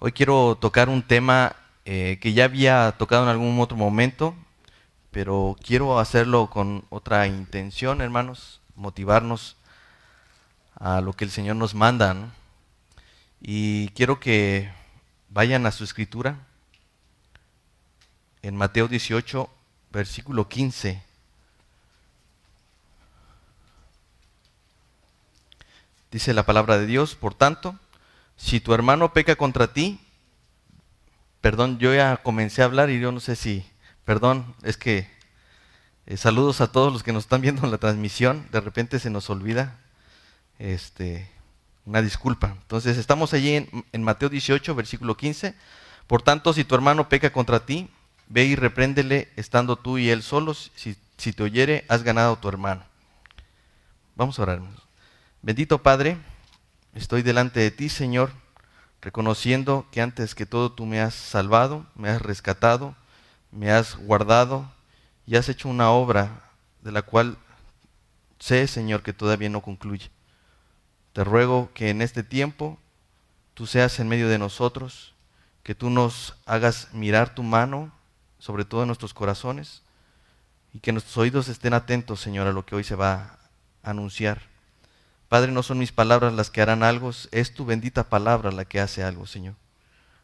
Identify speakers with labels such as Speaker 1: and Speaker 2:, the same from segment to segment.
Speaker 1: Hoy quiero tocar un tema eh, que ya había tocado en algún otro momento, pero quiero hacerlo con otra intención, hermanos, motivarnos a lo que el Señor nos manda. Y quiero que vayan a su escritura en Mateo 18, versículo 15. Dice la palabra de Dios, por tanto, si tu hermano peca contra ti, perdón, yo ya comencé a hablar y yo no sé si, perdón, es que eh, saludos a todos los que nos están viendo en la transmisión, de repente se nos olvida, este, una disculpa. Entonces estamos allí en, Mateo 18, versículo 15, por tanto, si tu hermano peca contra ti, ve y repréndele estando tú y él solos, si, si te oyere, has ganado a tu hermano. Vamos a orar. Bendito Padre, Estoy delante de ti, Señor, reconociendo que antes que todo tú me has salvado, me has rescatado, me has guardado y has hecho una obra de la cual sé, Señor, que todavía no concluye. Te ruego que en este tiempo tú seas en medio de nosotros, que tú nos hagas mirar tu mano, sobre todo en nuestros corazones, y que nuestros oídos estén atentos, Señor, a lo que hoy se va a anunciar. Padre, no son mis palabras las que harán algo, es tu bendita palabra la que hace algo, Señor.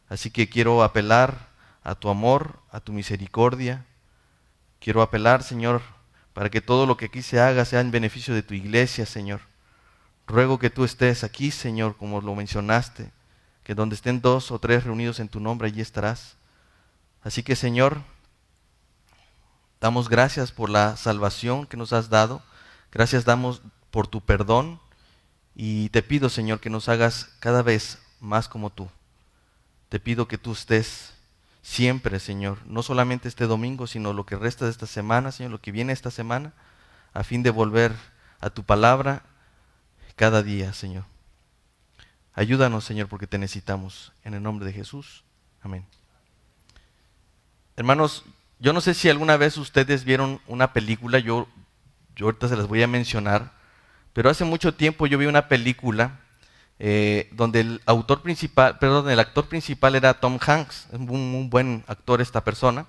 Speaker 1: Así que quiero apelar a tu amor, a tu misericordia. Quiero apelar, Señor, para que todo lo que aquí se haga sea en beneficio de tu iglesia, Señor. Ruego que tú estés aquí, Señor, como lo mencionaste, que donde estén dos o tres reunidos en tu nombre, allí estarás. Así que, Señor, damos gracias por la salvación que nos has dado. Gracias damos por tu perdón. Y te pido, Señor, que nos hagas cada vez más como tú. Te pido que tú estés siempre, Señor, no solamente este domingo, sino lo que resta de esta semana, Señor, lo que viene esta semana, a fin de volver a tu palabra cada día, Señor. Ayúdanos, Señor, porque te necesitamos. En el nombre de Jesús. Amén. Hermanos, yo no sé si alguna vez ustedes vieron una película, yo, yo ahorita se las voy a mencionar pero hace mucho tiempo yo vi una película eh, donde el principal, perdón, el actor principal era Tom Hanks, es un, buen actor esta persona.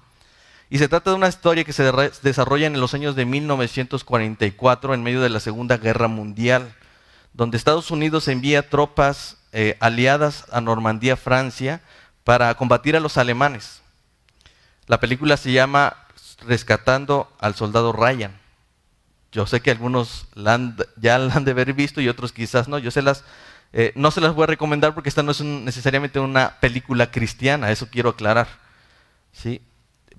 Speaker 1: Y se trata de una historia que se desarrolla en los años de 1944, en medio de la Segunda Guerra Mundial, donde Estados Unidos envía tropas eh, aliadas a Normandía, Francia, para combatir a los alemanes. La película se llama Rescatando al Soldado Ryan. Yo sé que algunos ya la han de haber visto y otros quizás no. Yo las, eh, no se las voy a recomendar porque esta no es necesariamente una película cristiana, eso quiero aclarar. ¿sí?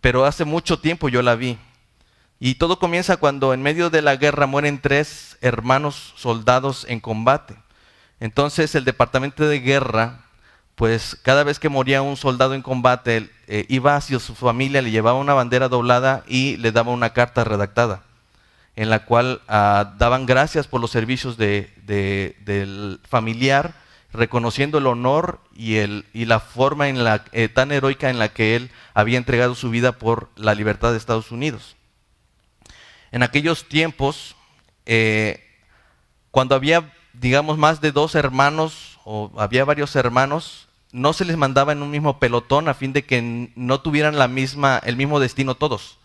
Speaker 1: Pero hace mucho tiempo yo la vi. Y todo comienza cuando en medio de la guerra mueren tres hermanos soldados en combate. Entonces el departamento de guerra, pues cada vez que moría un soldado en combate, eh, iba hacia su familia, le llevaba una bandera doblada y le daba una carta redactada en la cual ah, daban gracias por los servicios del familiar, reconociendo el honor y, la forma eh, tan heroica en la que él había entregado su vida por la libertad de Estados Unidos. En aquellos tiempos, eh, cuando había, digamos, más de dos hermanos o había varios hermanos, no se les mandaba en un mismo pelotón a fin de que no tuvieran la misma, el mismo destino todos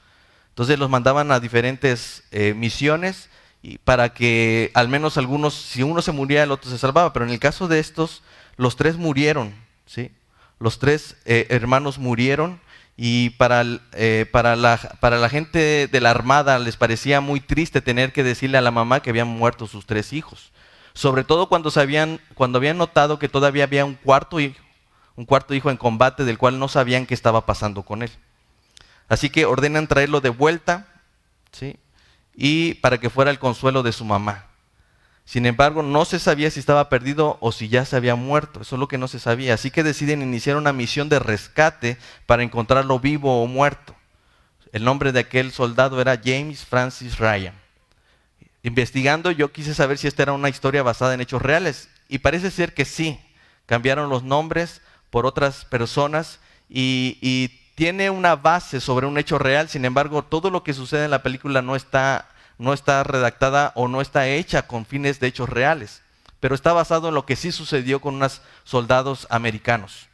Speaker 1: entonces los mandaban a diferentes eh, misiones y para que al menos algunos, si uno se moría, el otro se salvaba. Pero en el caso de estos, los tres murieron, ¿sí? Los tres eh, hermanos murieron y para, eh, para, la, para la gente de la armada les parecía muy triste tener que decirle a la mamá que habían muerto sus tres hijos. Sobre todo cuando, sabían, cuando habían notado que todavía había un cuarto hijo, un cuarto hijo en combate del cual no sabían qué estaba pasando con él. Así que ordenan traerlo de vuelta, ¿sí? Y para que fuera el consuelo de su mamá. Sin embargo, no se sabía si estaba perdido o si ya se había muerto. Eso es lo que no se sabía. Así que deciden iniciar una misión de rescate para encontrarlo vivo o muerto. El nombre de aquel soldado era James Francis Ryan. Investigando, yo quise saber si esta era una historia basada en hechos reales. Y parece ser que sí. Cambiaron los nombres por otras personas y, y tiene una base sobre un hecho real, sin embargo, todo lo que sucede en la película no está, no está redactada o no está hecha con fines de hechos reales, pero está basado en lo que sí sucedió con unos soldados americanos.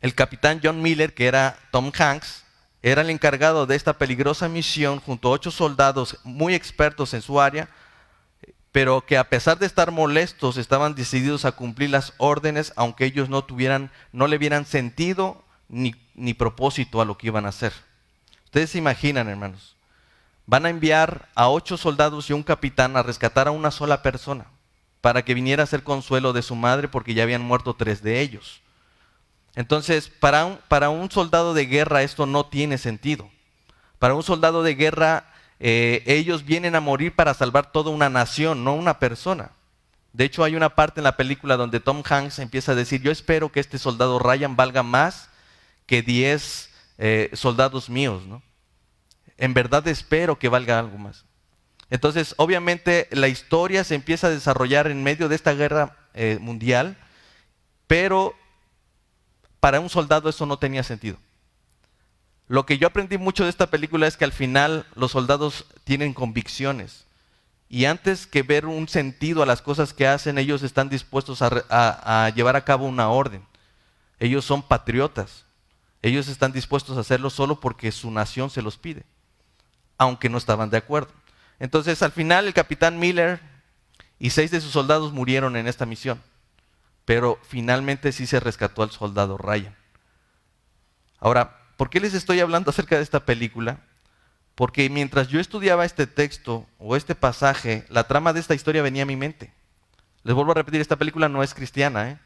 Speaker 1: el capitán John Miller, que era Tom Hanks, era el encargado de esta peligrosa misión junto a ocho soldados muy expertos en su área, pero que a pesar de estar molestos estaban decididos a cumplir las órdenes, aunque ellos no tuvieran, no le vieran sentido ni, ni propósito a lo que iban a hacer. Ustedes se imaginan, hermanos, van a enviar a ocho soldados y un capitán a rescatar a una sola persona para que viniera a ser consuelo de su madre porque ya habían muerto tres de ellos. Entonces, para un, soldado de guerra esto no tiene sentido. Para un soldado de guerra, eh, ellos vienen a morir para salvar toda una nación, no una persona. De hecho, hay una parte en la película donde Tom Hanks empieza a decir, yo espero que este soldado Ryan valga más que 10 eh, soldados míos, ¿no? En verdad espero que valga algo más. Entonces, obviamente, la historia se empieza a desarrollar en medio de esta guerra eh, mundial, pero para un soldado eso no tenía sentido. Lo que yo aprendí mucho de esta película es que al final los soldados tienen convicciones. Y antes que ver un sentido a las cosas que hacen, ellos están dispuestos a, a, llevar a cabo una orden. Ellos son patriotas. Ellos están dispuestos a hacerlo solo porque su nación se los pide, aunque no estaban de acuerdo. Entonces, al final, el capitán Miller y seis de sus soldados murieron en esta misión pero finalmente sí se rescató al soldado Ryan. Ahora, ¿por qué les estoy hablando acerca de esta película? Porque mientras yo estudiaba este texto o este pasaje, la trama de esta historia venía a mi mente. Les vuelvo a repetir, esta película no es cristiana, ¿eh?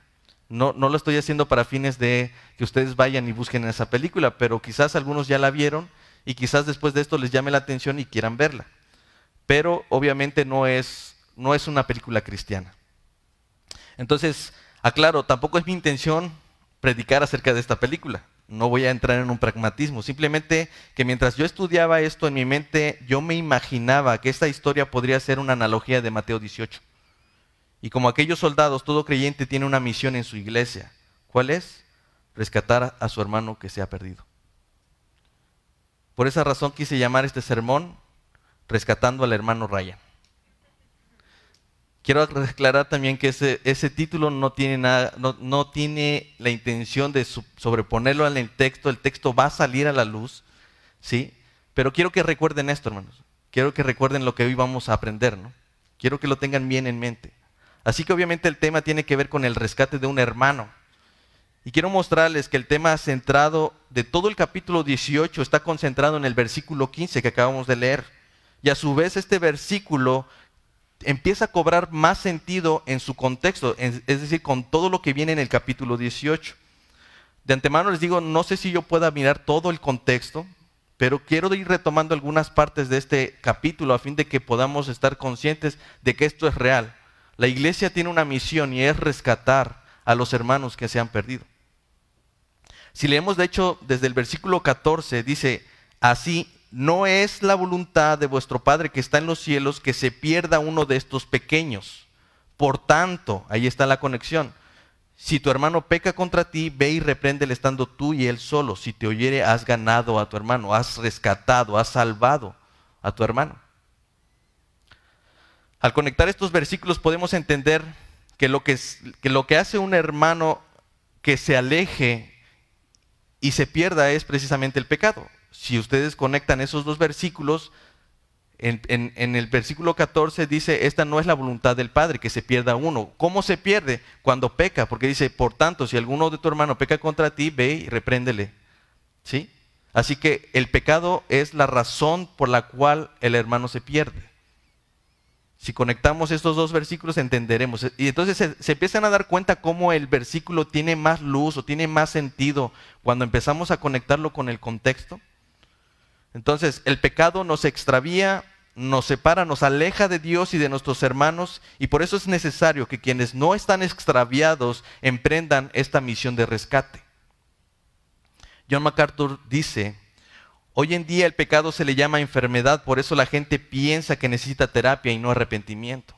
Speaker 1: No, lo estoy haciendo para fines de que ustedes vayan y busquen esa película, pero quizás algunos ya la vieron y quizás después de esto les llame la atención y quieran verla. Pero obviamente no es, no es una película cristiana. Entonces, Aclaro, tampoco es mi intención predicar acerca de esta película. No voy a entrar en un pragmatismo. Simplemente que mientras yo estudiaba esto en mi mente, yo me imaginaba que esta historia podría ser una analogía de Mateo 18. Y como aquellos soldados, todo creyente tiene una misión en su iglesia. ¿Cuál es? Rescatar a su hermano que se ha perdido. Por esa razón quise llamar este sermón Rescatando al hermano Ryan. Quiero aclarar también que ese, título no tiene, nada, no, tiene la intención de sobreponerlo en el texto, el texto va a salir a la luz, ¿sí? Pero quiero que recuerden esto, hermanos. Quiero que recuerden lo que hoy vamos a aprender, ¿no? Quiero que lo tengan bien en mente. Así que obviamente el tema tiene que ver con el rescate de un hermano. Y quiero mostrarles que el tema centrado de todo el capítulo 18 está concentrado en el versículo 15 que acabamos de leer. Y a su vez este versículo empieza a cobrar más sentido en su contexto, es decir, con todo lo que viene en el capítulo 18. De antemano les digo, no sé si yo pueda mirar todo el contexto, pero quiero ir retomando algunas partes de este capítulo a fin de que podamos estar conscientes de que esto es real. La iglesia tiene una misión y es rescatar a los hermanos que se han perdido. Si leemos de hecho desde el versículo 14, dice, así no es la voluntad de vuestro Padre que está en los cielos que se pierda uno de estos pequeños. Por tanto, ahí está la conexión. Si tu hermano peca contra ti, ve y repréndele estando tú y él solo. Si te oyere, has ganado a tu hermano, has rescatado, has salvado a tu hermano. Al conectar estos versículos podemos entender que lo que, hace un hermano que se aleje y se pierda es precisamente el pecado si ustedes conectan esos dos versículos, en, el versículo 14 dice, esta no es la voluntad del Padre, que se pierda uno. ¿Cómo se pierde? Cuando peca, porque dice, por tanto, si alguno de tu hermano peca contra ti, ve y repréndele. ¿Sí? Así que el pecado es la razón por la cual el hermano se pierde. Si conectamos estos dos versículos entenderemos. Y entonces se, se, empiezan a dar cuenta cómo el versículo tiene más luz o tiene más sentido cuando empezamos a conectarlo con el contexto. Entonces, el pecado nos extravía, nos separa, nos aleja de Dios y de nuestros hermanos, y por eso es necesario que quienes no están extraviados emprendan esta misión de rescate. John MacArthur dice, hoy en día el pecado se le llama enfermedad, por eso la gente piensa que necesita terapia y no arrepentimiento.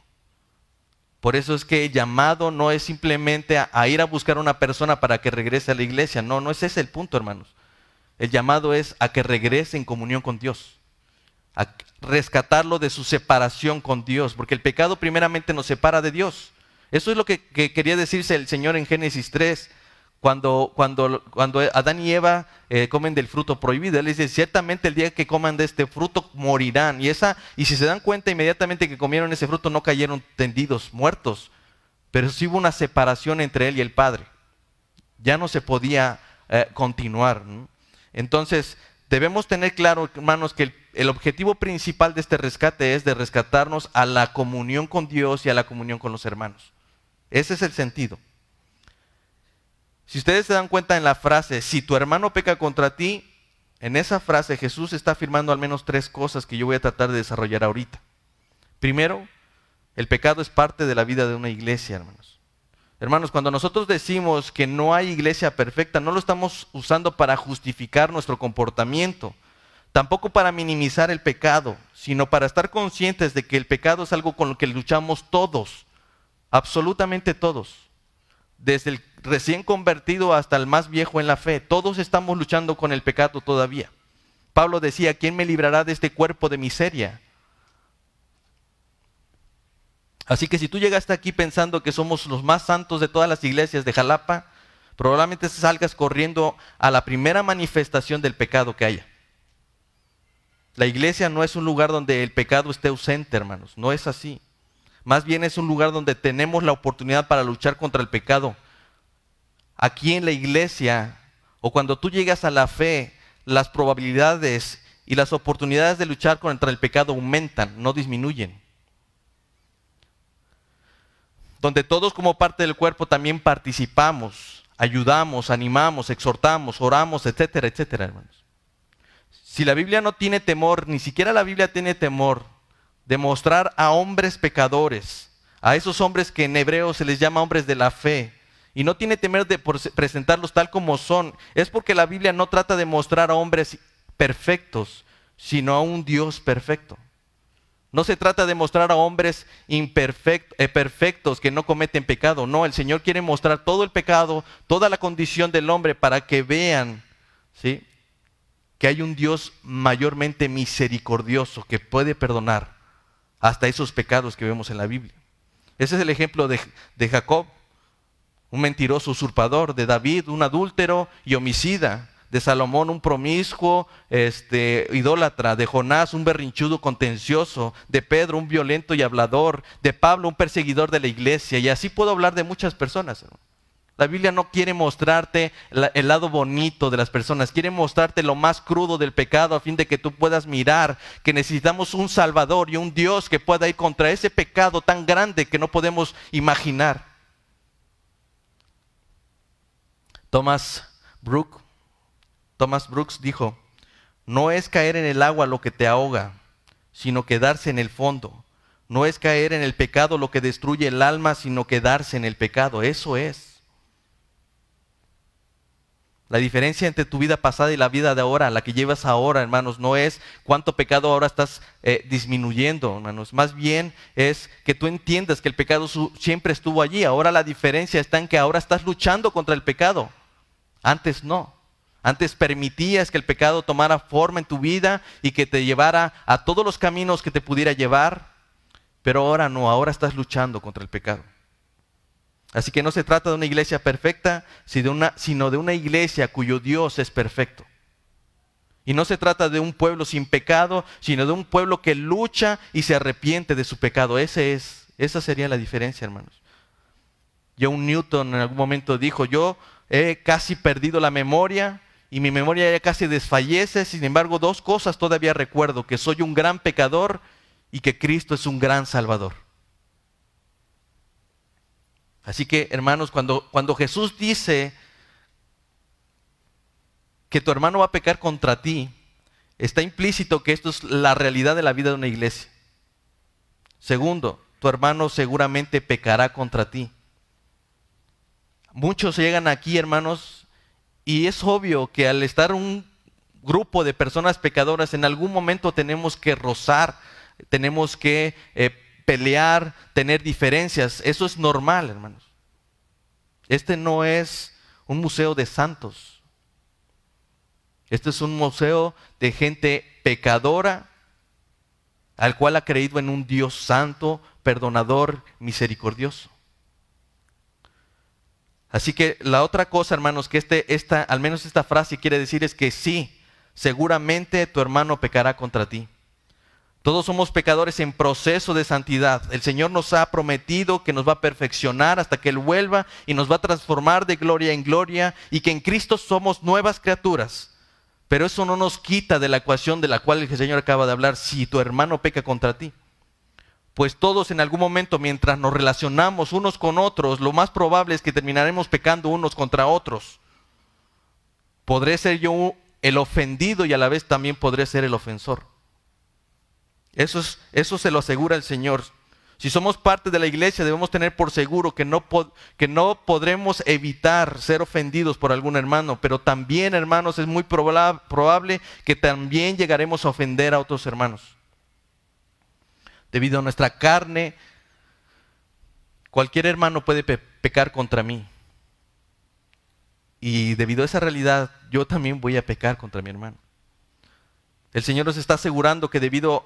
Speaker 1: Por eso es que el llamado no es simplemente a, ir a buscar a una persona para que regrese a la iglesia, no, no es ese el punto, hermanos. El llamado es a que regrese en comunión con Dios, a rescatarlo de su separación con Dios, porque el pecado primeramente nos separa de Dios. Eso es lo que, quería decirse el Señor en Génesis 3, Cuando, cuando, cuando Adán y Eva eh, comen del fruto prohibido, él dice, ciertamente el día que coman de este fruto morirán. Y, esa, y si se dan cuenta, inmediatamente que comieron ese fruto no cayeron tendidos, muertos. Pero sí hubo una separación entre él y el Padre. Ya no se podía eh, continuar. Entonces, debemos tener claro, hermanos, que el, objetivo principal de este rescate es de rescatarnos a la comunión con Dios y a la comunión con los hermanos. Ese es el sentido. Si ustedes se dan cuenta en la frase, si tu hermano peca contra ti, en esa frase Jesús está afirmando al menos tres cosas que yo voy a tratar de desarrollar ahorita. Primero, el pecado es parte de la vida de una iglesia, hermanos. Hermanos, cuando nosotros decimos que no hay iglesia perfecta, no lo estamos usando para justificar nuestro comportamiento, tampoco para minimizar el pecado, sino para estar conscientes de que el pecado es algo con lo que luchamos todos, absolutamente todos, desde el recién convertido hasta el más viejo en la fe, todos estamos luchando con el pecado todavía. Pablo decía, ¿quién me librará de este cuerpo de miseria? Así que si tú llegaste aquí pensando que somos los más santos de todas las iglesias de Jalapa, probablemente salgas corriendo a la primera manifestación del pecado que haya. La iglesia no es un lugar donde el pecado esté ausente, hermanos, no es así. Más bien es un lugar donde tenemos la oportunidad para luchar contra el pecado. Aquí en la iglesia, o cuando tú llegas a la fe, las probabilidades y las oportunidades de luchar contra el pecado aumentan, no disminuyen donde todos como parte del cuerpo también participamos, ayudamos, animamos, exhortamos, oramos, etcétera, etcétera, hermanos. Si la Biblia no tiene temor, ni siquiera la Biblia tiene temor de mostrar a hombres pecadores, a esos hombres que en hebreo se les llama hombres de la fe, y no tiene temor de presentarlos tal como son, es porque la Biblia no trata de mostrar a hombres perfectos, sino a un Dios perfecto. No se trata de mostrar a hombres imperfectos, eh, perfectos que no cometen pecado. No, el Señor quiere mostrar todo el pecado, toda la condición del hombre para que vean ¿sí? que hay un Dios mayormente misericordioso que puede perdonar hasta esos pecados que vemos en la Biblia. Ese es el ejemplo de, de Jacob, un mentiroso usurpador, de David, un adúltero y homicida, de Salomón un promiscuo, este, idólatra, de Jonás un berrinchudo contencioso, de Pedro un violento y hablador, de Pablo un perseguidor de la iglesia, y así puedo hablar de muchas personas. La Biblia no quiere mostrarte el lado bonito de las personas, quiere mostrarte lo más crudo del pecado a fin de que tú puedas mirar que necesitamos un Salvador y un Dios que pueda ir contra ese pecado tan grande que no podemos imaginar. Thomas Brooke Thomas Brooks dijo, no es caer en el agua lo que te ahoga, sino quedarse en el fondo. No es caer en el pecado lo que destruye el alma, sino quedarse en el pecado. Eso es. La diferencia entre tu vida pasada y la vida de ahora, la que llevas ahora, hermanos, no es cuánto pecado ahora estás eh, disminuyendo, hermanos. Más bien es que tú entiendas que el pecado siempre estuvo allí. Ahora la diferencia está en que ahora estás luchando contra el pecado. Antes no. Antes permitías que el pecado tomara forma en tu vida y que te llevara a todos los caminos que te pudiera llevar, pero ahora no, ahora estás luchando contra el pecado. Así que no se trata de una iglesia perfecta, sino de una iglesia cuyo Dios es perfecto. Y no se trata de un pueblo sin pecado, sino de un pueblo que lucha y se arrepiente de su pecado. Ese es, esa sería la diferencia, hermanos. John Newton en algún momento dijo, yo he casi perdido la memoria y mi memoria ya casi desfallece, sin embargo dos cosas todavía recuerdo, que soy un gran pecador y que Cristo es un gran salvador. Así que hermanos, cuando, cuando Jesús dice que tu hermano va a pecar contra ti, está implícito que esto es la realidad de la vida de una iglesia. Segundo, tu hermano seguramente pecará contra ti. Muchos llegan aquí, hermanos, y es obvio que al estar un grupo de personas pecadoras, en algún momento tenemos que rozar, tenemos que eh, pelear, tener diferencias. Eso es normal, hermanos. Este no es un museo de santos. Este es un museo de gente pecadora, al cual ha creído en un Dios santo, perdonador, misericordioso. Así que la otra cosa, hermanos, que este, esta, al menos esta frase quiere decir es que sí, seguramente tu hermano pecará contra ti. Todos somos pecadores en proceso de santidad. El Señor nos ha prometido que nos va a perfeccionar hasta que Él vuelva y nos va a transformar de gloria en gloria y que en Cristo somos nuevas criaturas. Pero eso no nos quita de la ecuación de la cual el Señor acaba de hablar si tu hermano peca contra ti. Pues todos en algún momento mientras nos relacionamos unos con otros, lo más probable es que terminaremos pecando unos contra otros. Podré ser yo el ofendido y a la vez también podré ser el ofensor. Eso, es, eso se lo asegura el Señor. Si somos parte de la iglesia, debemos tener por seguro que no, que no podremos evitar ser ofendidos por algún hermano, pero también, hermanos, es muy probable que también llegaremos a ofender a otros hermanos. Debido a nuestra carne, cualquier hermano puede pecar contra mí. Y debido a esa realidad, yo también voy a pecar contra mi hermano. El Señor nos está asegurando que debido a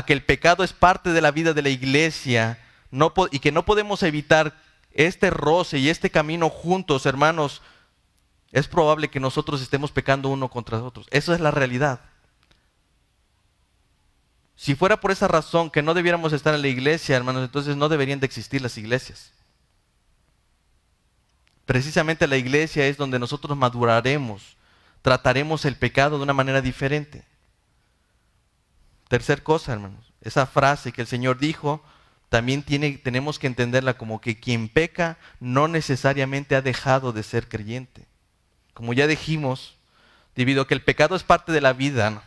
Speaker 1: que el pecado es parte de la vida de la iglesia y que no podemos evitar este roce y este camino juntos, hermanos, es probable que nosotros estemos pecando uno contra otros. Eso es la realidad. Si fuera por esa razón que no debiéramos estar en la iglesia, hermanos, entonces no deberían de existir las iglesias. Precisamente la iglesia es donde nosotros maduraremos, trataremos el pecado de una manera diferente. Tercer cosa, hermanos, esa frase que el Señor dijo, también tiene, tenemos que entenderla como que quien peca no necesariamente ha dejado de ser creyente. Como ya dijimos, debido a que el pecado es parte de la vida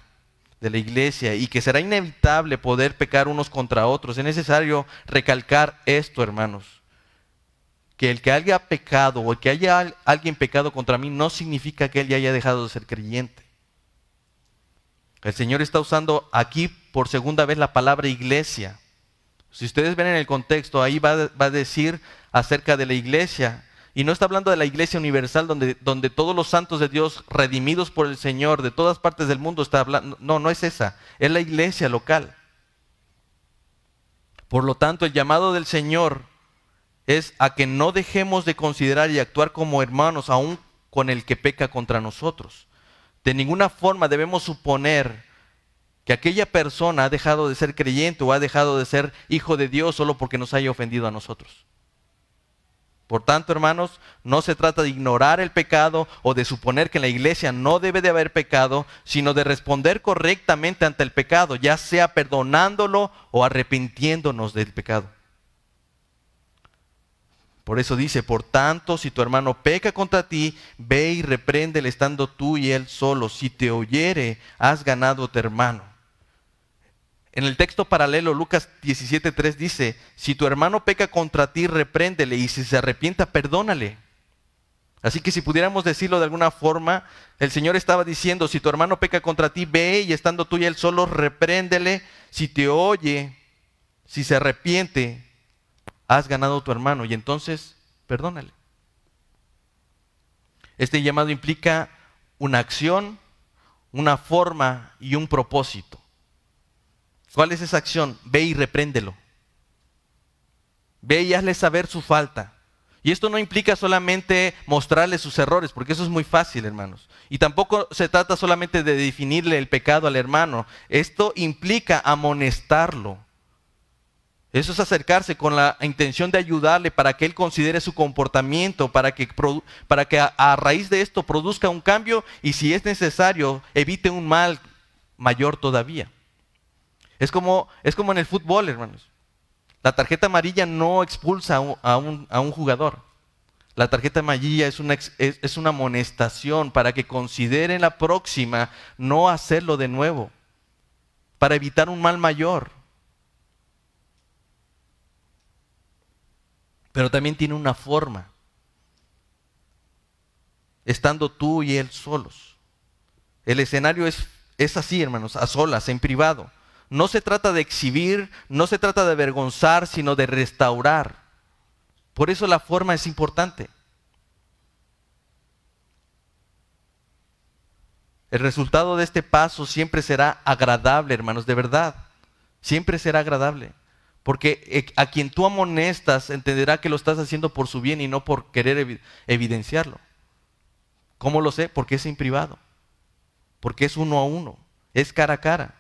Speaker 1: de la iglesia y que será inevitable poder pecar unos contra otros, es necesario recalcar esto, hermanos. Que el que haya pecado o el que haya alguien pecado contra mí no significa que él ya haya dejado de ser creyente. El Señor está usando aquí por segunda vez la palabra iglesia. Si ustedes ven en el contexto, ahí va, a decir acerca de la iglesia. Y no está hablando de la iglesia universal donde, donde todos los santos de Dios redimidos por el Señor de todas partes del mundo está hablando. No, no es esa. Es la iglesia local. Por lo tanto, el llamado del Señor es a que no dejemos de considerar y actuar como hermanos aún con el que peca contra nosotros. De ninguna forma debemos suponer que aquella persona ha dejado de ser creyente o ha dejado de ser hijo de Dios solo porque nos haya ofendido a nosotros. Por tanto, hermanos, no se trata de ignorar el pecado o de suponer que en la iglesia no debe de haber pecado, sino de responder correctamente ante el pecado, ya sea perdonándolo o arrepintiéndonos del pecado. Por eso dice, por tanto, si tu hermano peca contra ti, ve y repréndele estando tú y él solo. Si te oyere, has ganado a tu hermano. En el texto paralelo, Lucas 17.3 dice, si tu hermano peca contra ti, repréndele y si se arrepienta, perdónale. Así que si pudiéramos decirlo de alguna forma, el Señor estaba diciendo, si tu hermano peca contra ti, ve y estando tú y él solo, repréndele. Si te oye, si se arrepiente, has ganado a tu hermano y entonces perdónale. Este llamado implica una acción, una forma y un propósito. ¿Cuál es esa acción? Ve y repréndelo. Ve y hazle saber su falta. Y esto no implica solamente mostrarle sus errores, porque eso es muy fácil, hermanos. Y tampoco se trata solamente de definirle el pecado al hermano. Esto implica amonestarlo. Eso es acercarse con la intención de ayudarle para que él considere su comportamiento, para que, para que a, raíz de esto produzca un cambio y si es necesario evite un mal mayor todavía. Es como, es como en el fútbol, hermanos. La tarjeta amarilla no expulsa a un, a un, jugador. La tarjeta amarilla es una, es, es una amonestación para que considere la próxima no hacerlo de nuevo, para evitar un mal mayor. Pero también tiene una forma. Estando tú y él solos. El escenario es, es así, hermanos, a solas, en privado. No se trata de exhibir, no se trata de avergonzar, sino de restaurar. Por eso la forma es importante. El resultado de este paso siempre será agradable, hermanos, de verdad. Siempre será agradable. Porque eh, a quien tú amonestas entenderá que lo estás haciendo por su bien y no por querer evidenciarlo. ¿Cómo lo sé? Porque es en privado. Porque es uno a uno. Es cara a cara.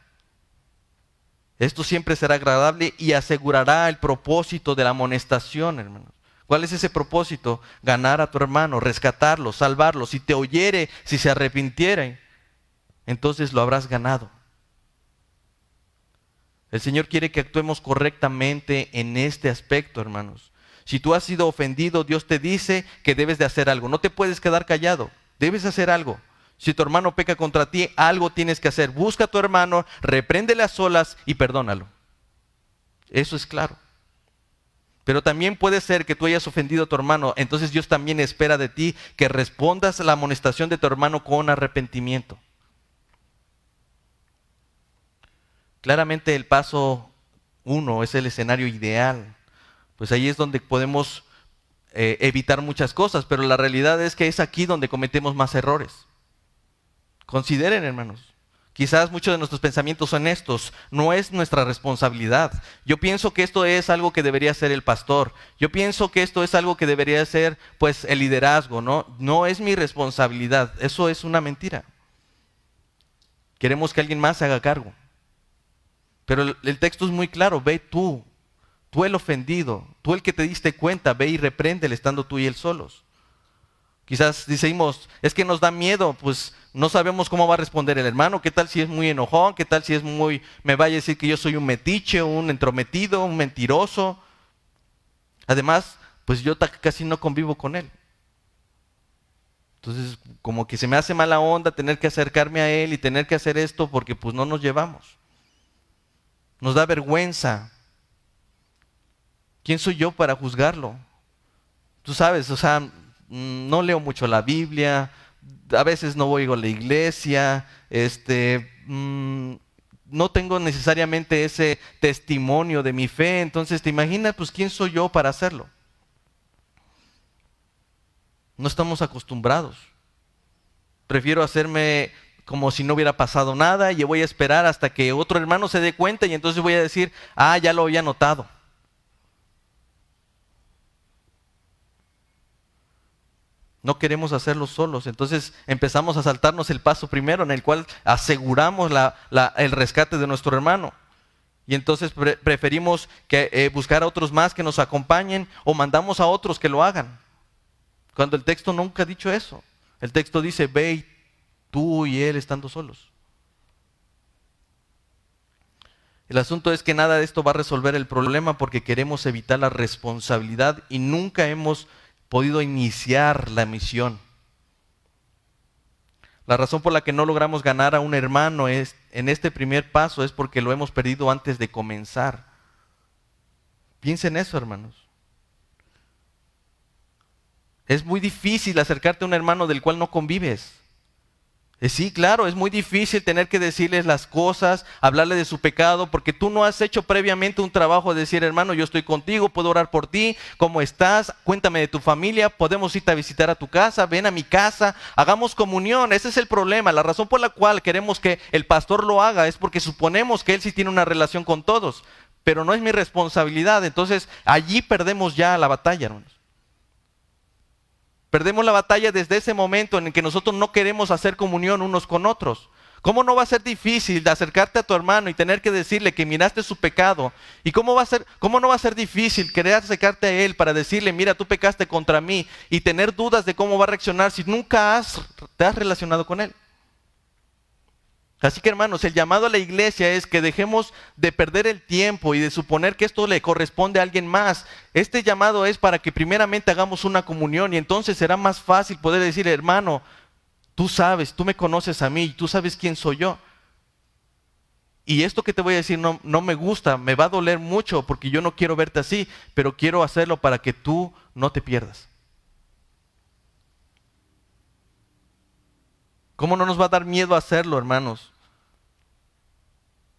Speaker 1: Esto siempre será agradable y asegurará el propósito de la amonestación, hermanos. ¿Cuál es ese propósito? Ganar a tu hermano, rescatarlo, salvarlo. Si te oyere, si se arrepintiere, entonces lo habrás ganado. El Señor quiere que actuemos correctamente en este aspecto, hermanos. Si tú has sido ofendido, Dios te dice que debes de hacer algo. No te puedes quedar callado. Debes hacer algo. Si tu hermano peca contra ti, algo tienes que hacer. Busca a tu hermano, repréndele a solas y perdónalo. Eso es claro. Pero también puede ser que tú hayas ofendido a tu hermano, entonces Dios también espera de ti que respondas a la amonestación de tu hermano con arrepentimiento. Claramente el paso uno es el escenario ideal, pues ahí es donde podemos eh, evitar muchas cosas, pero la realidad es que es aquí donde cometemos más errores. Consideren, hermanos. Quizás muchos de nuestros pensamientos son estos, no es nuestra responsabilidad. Yo pienso que esto es algo que debería ser el pastor. Yo pienso que esto es algo que debería ser pues el liderazgo, ¿no? No es mi responsabilidad, eso es una mentira. Queremos que alguien más se haga cargo. Pero el, texto es muy claro, ve tú, tú el ofendido, tú el que te diste cuenta, ve y repréndele estando tú y él solos. Quizás decimos, es que nos da miedo, pues no sabemos cómo va a responder el hermano, qué tal si es muy enojón, qué tal si es muy, me vaya a decir que yo soy un metiche, un entrometido, un mentiroso. Además, pues yo casi no convivo con él. Entonces, como que se me hace mala onda tener que acercarme a él y tener que hacer esto porque pues no nos llevamos. Nos da vergüenza. ¿Quién soy yo para juzgarlo? Tú sabes, o sea, Mm, no leo mucho la Biblia, a veces no voy a la iglesia, este, mm, no tengo necesariamente ese testimonio de mi fe, entonces te imaginas, pues, ¿quién soy yo para hacerlo? No estamos acostumbrados. Prefiero hacerme como si no hubiera pasado nada y voy a esperar hasta que otro hermano se dé cuenta y entonces voy a decir, ah, ya lo había notado. No queremos hacerlo solos. Entonces empezamos a saltarnos el paso primero en el cual aseguramos el rescate de nuestro hermano. Y entonces preferimos que, eh, buscar a otros más que nos acompañen o mandamos a otros que lo hagan. Cuando el texto nunca ha dicho eso. El texto dice, ve tú y él estando solos. El asunto es que nada de esto va a resolver el problema porque queremos evitar la responsabilidad y nunca hemos podido iniciar la misión. La razón por la que no logramos ganar a un hermano es, en este primer paso es porque lo hemos perdido antes de comenzar. Piensen eso, hermanos. Es muy difícil acercarte a un hermano del cual no convives. Eh, sí, claro, es muy difícil tener que decirles las cosas, hablarle de su pecado, porque tú no has hecho previamente un trabajo de decir, hermano, yo estoy contigo, puedo orar por ti, ¿cómo estás? Cuéntame de tu familia, podemos irte a visitar a tu casa, ven a mi casa, hagamos comunión. Ese es el problema. La razón por la cual queremos que el pastor lo haga es porque suponemos que él sí tiene una relación con todos, pero no es mi responsabilidad. Entonces allí perdemos ya la batalla, hermanos. Perdemos la batalla desde ese momento en el que nosotros no queremos hacer comunión unos con otros. ¿Cómo no va a ser difícil de acercarte a tu hermano y tener que decirle que miraste su pecado? ¿Y cómo va ser cómo no va a ser difícil querer acercarte a él para decirle, "Mira, tú pecaste contra mí" y tener dudas de cómo va a reaccionar si nunca has, te has relacionado con él? Así que hermanos, el llamado a la iglesia es que dejemos de perder el tiempo y de suponer que esto le corresponde a alguien más. Este llamado es para que primeramente hagamos una comunión y entonces será más fácil poder decir, hermano, tú sabes, tú me conoces a mí, tú sabes quién soy yo. Y esto que te voy a decir no, no me gusta, me va a doler mucho porque yo no quiero verte así, pero quiero hacerlo para que tú no te pierdas. ¿Cómo no nos va a dar miedo hacerlo, hermanos?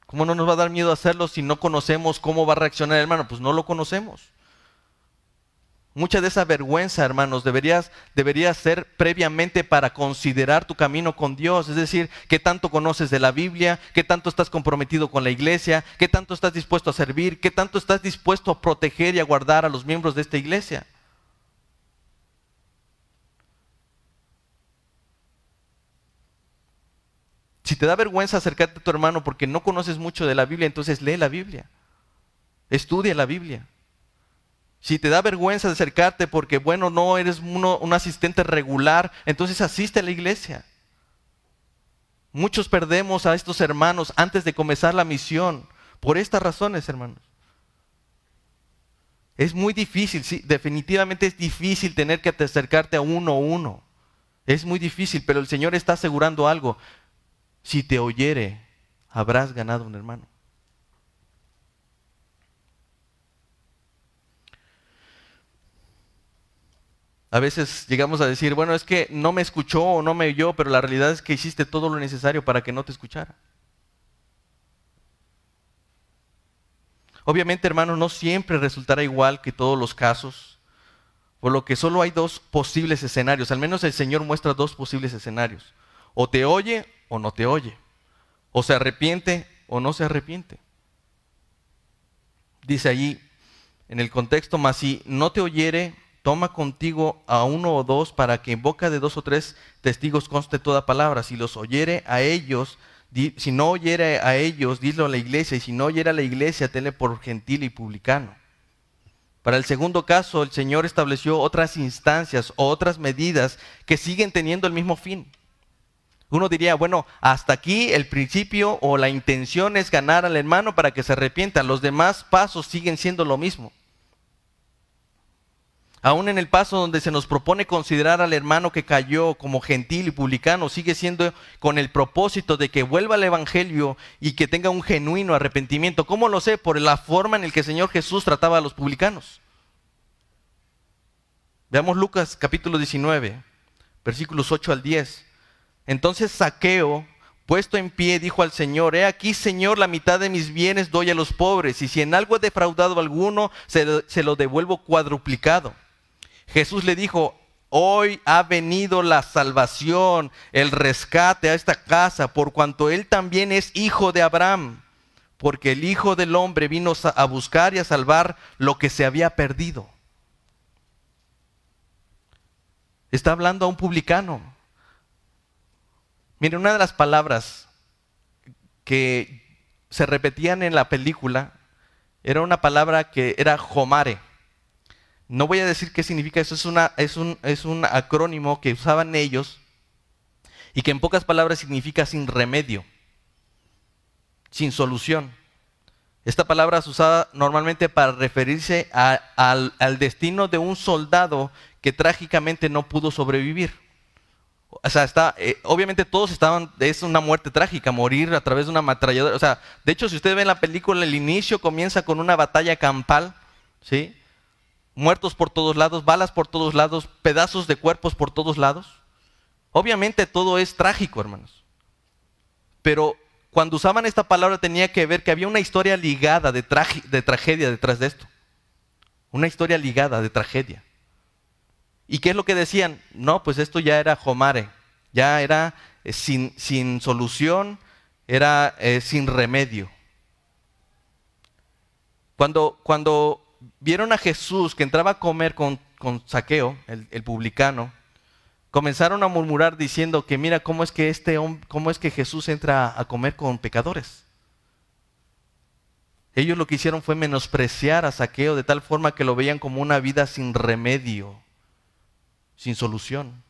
Speaker 1: ¿Cómo no nos va a dar miedo hacerlo si no conocemos cómo va a reaccionar el hermano? Pues no lo conocemos. Mucha de esa vergüenza, hermanos, deberías, debería ser previamente para considerar tu camino con Dios. Es decir, qué tanto conoces de la Biblia, qué tanto estás comprometido con la iglesia, qué tanto estás dispuesto a servir, qué tanto estás dispuesto a proteger y a guardar a los miembros de esta iglesia. Si te da vergüenza acercarte a tu hermano porque no conoces mucho de la Biblia, entonces lee la Biblia. Estudia la Biblia. Si te da vergüenza acercarte porque, bueno, no eres un asistente regular, entonces asiste a la iglesia. Muchos perdemos a estos hermanos antes de comenzar la misión por estas razones, hermanos. Es muy difícil, sí, definitivamente es difícil tener que acercarte a uno a uno. Es muy difícil, pero el Señor está asegurando algo. Si te oyere, habrás ganado un hermano. A veces llegamos a decir, bueno, es que no me escuchó o no me oyó, pero la realidad es que hiciste todo lo necesario para que no te escuchara. Obviamente, hermano, no siempre resultará igual que todos los casos, por lo que solo hay dos posibles escenarios. Al menos el Señor muestra dos posibles escenarios. O te oye o no te oye. O se arrepiente o no se arrepiente. Dice allí, en el contexto más, si no te oyere, toma contigo a uno o dos para que en boca de dos o tres testigos conste toda palabra. Si los oyere a ellos, si no oyere a ellos, dilo a la iglesia, y si no oyere a la iglesia, tenle por gentil y publicano. Para el segundo caso, el Señor estableció otras instancias o otras medidas que siguen teniendo el mismo fin. Uno diría, bueno, hasta aquí el principio o la intención es ganar al hermano para que se arrepienta. Los demás pasos siguen siendo lo mismo. Aún en el paso donde se nos propone considerar al hermano que cayó como gentil y publicano, sigue siendo con el propósito de que vuelva al Evangelio y que tenga un genuino arrepentimiento. ¿Cómo lo sé? Por la forma en la que el Señor Jesús trataba a los publicanos. Veamos Lucas capítulo 19, versículos 8 al 10. Entonces Saqueo, puesto en pie, dijo al Señor, he aquí, Señor, la mitad de mis bienes doy a los pobres, y si en algo he defraudado a alguno, se, se lo devuelvo cuadruplicado. Jesús le dijo, hoy ha venido la salvación, el rescate a esta casa, por cuanto él también es hijo de Abraham, porque el Hijo del Hombre vino a buscar y a salvar lo que se había perdido. Está hablando a un publicano. Mire, una de las palabras que se repetían en la película era una palabra que era homare. No voy a decir qué significa eso, es, una, es, un, es un acrónimo que usaban ellos y que en pocas palabras significa sin remedio, sin solución. Esta palabra es usada normalmente para referirse al, destino de un soldado que trágicamente no pudo sobrevivir. O sea, está, eh, obviamente todos estaban, es una muerte trágica, morir a través de una ametralladora. O sea, de hecho, si ustedes ven la película, el inicio comienza con una batalla campal, ¿sí? muertos por todos lados, balas por todos lados, pedazos de cuerpos por todos lados. Obviamente todo es trágico, hermanos. Pero cuando usaban esta palabra tenía que ver que había una historia ligada de, de tragedia detrás de esto. Una historia ligada de tragedia. ¿Y qué es lo que decían? No, pues esto ya era Jomare, ya era eh, sin, sin, solución, era eh, sin remedio. Cuando, cuando vieron a Jesús que entraba a comer con, Saqueo, el, publicano, comenzaron a murmurar diciendo que mira cómo es que este cómo es que Jesús entra a comer con pecadores. Ellos lo que hicieron fue menospreciar a Saqueo de tal forma que lo veían como una vida sin remedio, sin solución.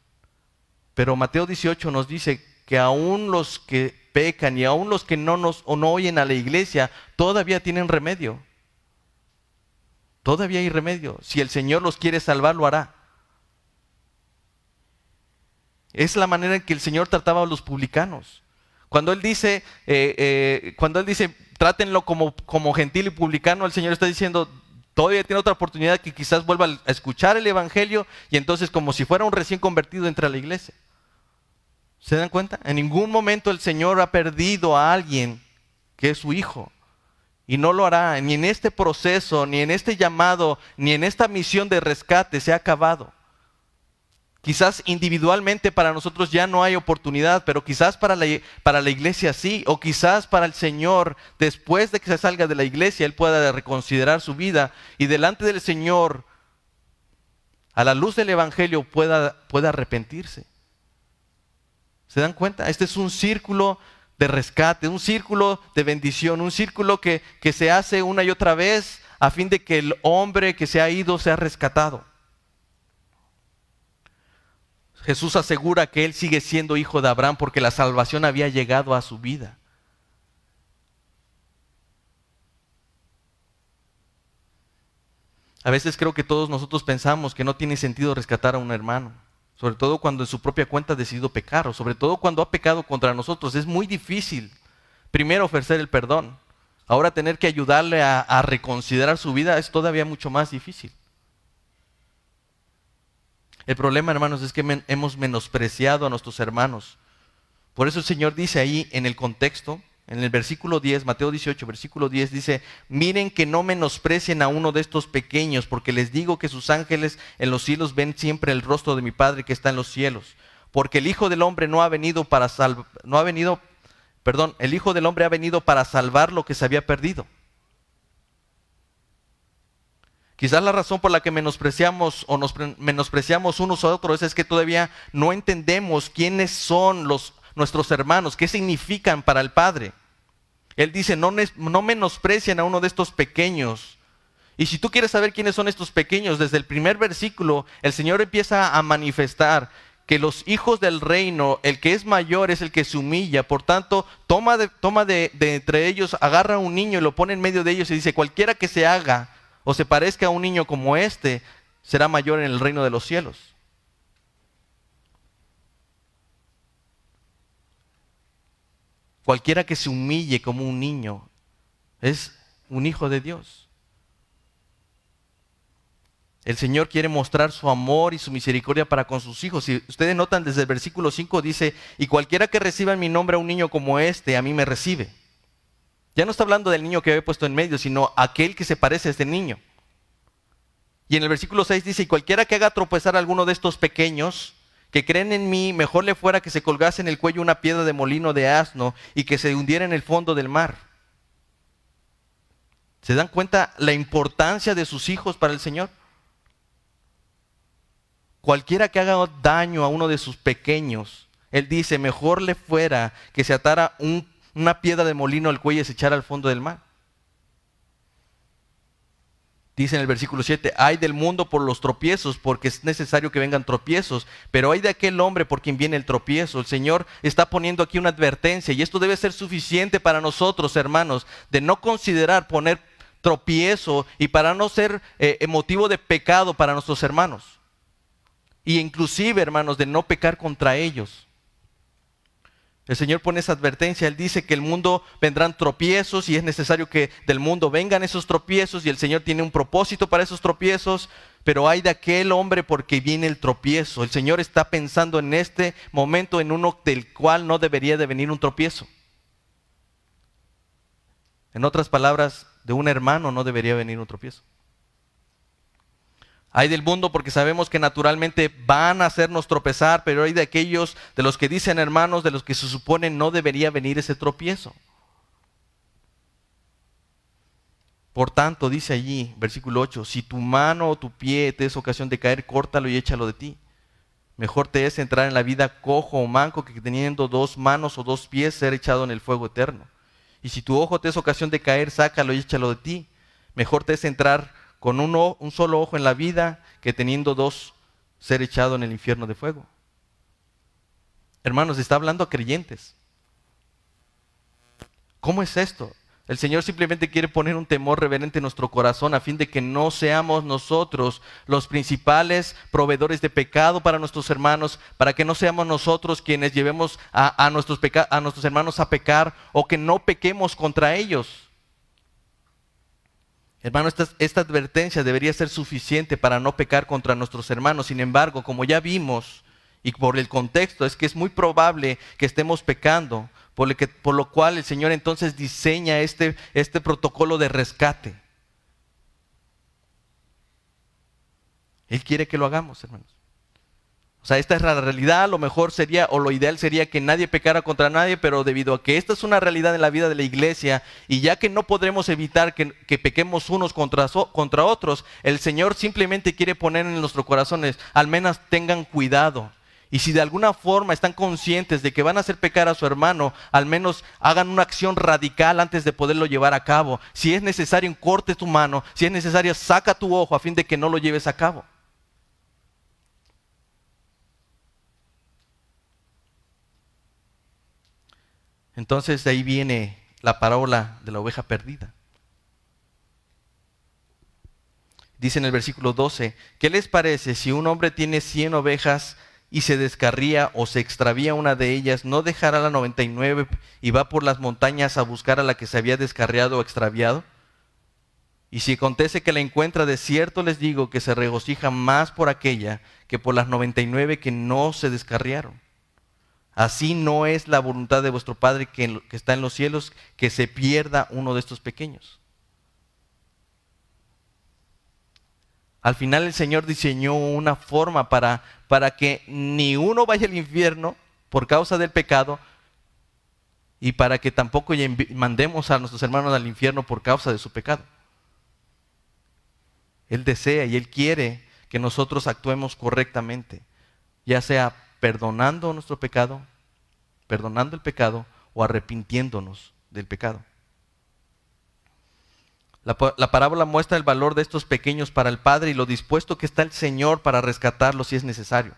Speaker 1: Pero Mateo 18 nos dice que aún los que pecan y aún los que no nos o no oyen a la iglesia todavía tienen remedio. Todavía hay remedio. Si el Señor los quiere salvar, lo hará. Es la manera en que el Señor trataba a los publicanos. Cuando Él dice, eh, eh, cuando Él dice, trátenlo como, como gentil y publicano, el Señor está diciendo, todavía tiene otra oportunidad que quizás vuelva a escuchar el Evangelio y entonces como si fuera un recién convertido entre a la iglesia. ¿Se dan cuenta? En ningún momento el Señor ha perdido a alguien que es su hijo Y no lo hará, ni en este proceso, ni en este llamado, ni en esta misión de rescate se ha acabado. Quizás individualmente para nosotros ya no hay oportunidad, pero quizás para la, para la, iglesia sí, o quizás para el Señor, después de que se salga de la iglesia, Él pueda reconsiderar su vida y delante del Señor, a la luz del Evangelio, pueda, pueda arrepentirse. ¿Se dan cuenta? Este es un círculo de rescate, un círculo de bendición, un círculo que, que se hace una y otra vez a fin de que el hombre que se ha ido sea rescatado. Jesús asegura que él sigue siendo hijo de Abraham porque la salvación había llegado a su vida. A veces creo que todos nosotros pensamos que no tiene sentido rescatar a un hermano, sobre todo cuando en su propia cuenta ha decidido pecar, o sobre todo cuando ha pecado contra nosotros. Es muy difícil primero ofrecer el perdón. Ahora tener que ayudarle a, a reconsiderar su vida es todavía mucho más difícil. El problema, hermanos, es que hemos menospreciado a nuestros hermanos. Por eso el Señor dice ahí en el contexto, en el versículo 10, Mateo 18, versículo 10, dice, miren que no menosprecien a uno de estos pequeños, porque les digo que sus ángeles en los cielos ven siempre el rostro de mi Padre que está en los cielos. Porque el Hijo del Hombre no ha venido para salvar, no ha venido, perdón, el Hijo del Hombre ha venido para salvar lo que se había perdido. Quizás la razón por la que menospreciamos o nos menospreciamos unos a otros es que todavía no entendemos quiénes son los, nuestros hermanos, qué significan para el Padre. Él dice, no, no menosprecien a uno de estos pequeños. Y si tú quieres saber quiénes son estos pequeños, desde el primer versículo, el Señor empieza a manifestar que los hijos del reino, el que es mayor es el que se humilla. Por tanto, toma de, de entre ellos, agarra a un niño y lo pone en medio de ellos y dice, cualquiera que se haga o se parezca a un niño como este, será mayor en el reino de los cielos. Cualquiera que se humille como un niño es un hijo de Dios. El Señor quiere mostrar su amor y su misericordia para con sus hijos. Si ustedes notan desde el versículo 5 dice, y cualquiera que reciba en mi nombre a un niño como este, a mí me recibe. Ya no está hablando del niño que había puesto en medio, sino aquel que se parece a este niño. Y en el versículo 6 dice, y cualquiera que haga tropezar a alguno de estos pequeños, que creen en mí, mejor le fuera que se colgase en el cuello una piedra de molino de asno y que se hundiera en el fondo del mar. ¿Se dan cuenta la importancia de sus hijos para el Señor? Cualquiera que haga daño a uno de sus pequeños, Él dice, mejor le fuera que se atara un una piedra de molino al cuello y se echara al fondo del mar. Dice en el versículo 7, hay del mundo por los tropiezos, porque es necesario que vengan tropiezos, pero hay de aquel hombre por quien viene el tropiezo. El Señor está poniendo aquí una advertencia y esto debe ser suficiente para nosotros, hermanos, de no considerar poner tropiezo y para no ser eh, motivo de pecado para nuestros hermanos. Y inclusive, hermanos, de no pecar contra ellos. El Señor pone esa advertencia, Él dice que el mundo vendrán tropiezos y es necesario que del mundo vengan esos tropiezos y el Señor tiene un propósito para esos tropiezos, pero hay de aquel hombre porque viene el tropiezo. El Señor está pensando en este momento en uno del cual no debería de venir un tropiezo. En otras palabras, de un hermano no debería venir un tropiezo. Hay del mundo porque sabemos que naturalmente van a hacernos tropezar, pero hay de aquellos de los que dicen hermanos, de los que se supone no debería venir ese tropiezo. Por tanto, dice allí, versículo 8, si tu mano o tu pie te es ocasión de caer, córtalo y échalo de ti. Mejor te es entrar en la vida cojo o manco que teniendo dos manos o dos pies ser echado en el fuego eterno. Y si tu ojo te es ocasión de caer, sácalo y échalo de ti. Mejor te es entrar con un solo ojo en la vida que teniendo dos ser echado en el infierno de fuego. Hermanos, está hablando a creyentes. ¿Cómo es esto? El Señor simplemente quiere poner un temor reverente en nuestro corazón a fin de que no seamos nosotros los principales proveedores de pecado para nuestros hermanos, para que no seamos nosotros quienes llevemos a, nuestros, a nuestros hermanos a pecar o que no pequemos contra ellos. Hermano, esta, advertencia debería ser suficiente para no pecar contra nuestros hermanos. Sin embargo, como ya vimos, y por el contexto, es que es muy probable que estemos pecando. por lo, cual el Señor entonces diseña este, este protocolo de rescate. Él quiere que lo hagamos, hermanos. O sea, esta es la realidad, lo mejor sería, o lo ideal sería que nadie pecara contra nadie, pero debido a que esta es una realidad en la vida de la iglesia, y ya que no podremos evitar que, pequemos unos contra, contra otros, el Señor simplemente quiere poner en nuestros corazones, al menos tengan cuidado. Y si de alguna forma están conscientes de que van a hacer pecar a su hermano, al menos hagan una acción radical antes de poderlo llevar a cabo. Si es necesario, corte tu mano. Si es necesario, saca tu ojo a fin de que no lo lleves a cabo. Entonces de ahí viene la parábola de la oveja perdida. Dice en el versículo 12, ¿qué les parece si un hombre tiene 100 ovejas y se descarría o se extravía una de ellas, no dejará la 99 y va por las montañas a buscar a la que se había descarriado o extraviado? Y si acontece que la encuentra, de cierto les digo que se regocija más por aquella que por las 99 que no se descarriaron. Así no es la voluntad de vuestro Padre que, está en los cielos que se pierda uno de estos pequeños. Al final el Señor diseñó una forma para, para que ni uno vaya al infierno por causa del pecado y para que tampoco mandemos a nuestros hermanos al infierno por causa de su pecado. Él desea y Él quiere que nosotros actuemos correctamente, ya sea perdonando nuestro pecado, perdonando el pecado o arrepintiéndonos del pecado. La, la, parábola muestra el valor de estos pequeños para el Padre y lo dispuesto que está el Señor para rescatarlos si es necesario.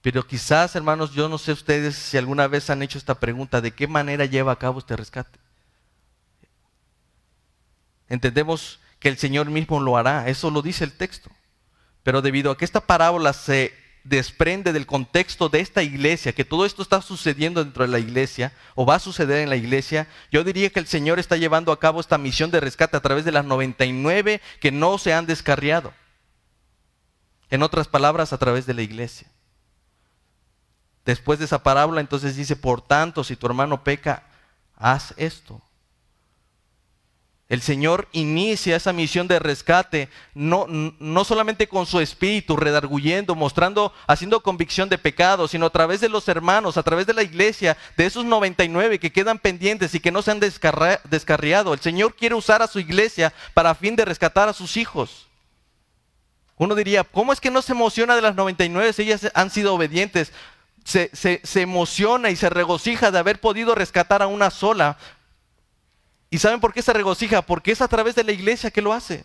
Speaker 1: Pero quizás, hermanos, yo no sé ustedes si alguna vez han hecho esta pregunta, ¿de qué manera lleva a cabo este rescate? Entendemos que el Señor mismo lo hará, eso lo dice el texto. Pero debido a que esta parábola se desprende del contexto de esta iglesia, que todo esto está sucediendo dentro de la iglesia o va a suceder en la iglesia, yo diría que el Señor está llevando a cabo esta misión de rescate a través de las 99 que no se han descarriado. En otras palabras, a través de la iglesia. Después de esa parábola, entonces dice, por tanto, si tu hermano peca, haz esto. El Señor inicia esa misión de rescate, no, no, solamente con su espíritu, redarguyendo, mostrando, haciendo convicción de pecado, sino a través de los hermanos, a través de la iglesia, de esos 99 que quedan pendientes y que no se han descarriado. El Señor quiere usar a su iglesia para fin de rescatar a sus hijos. Uno diría, ¿cómo es que no se emociona de las 99 si ellas han sido obedientes? Se, se emociona y se regocija de haber podido rescatar a una sola, ¿Y saben por qué se regocija? Porque es a través de la iglesia que lo hace.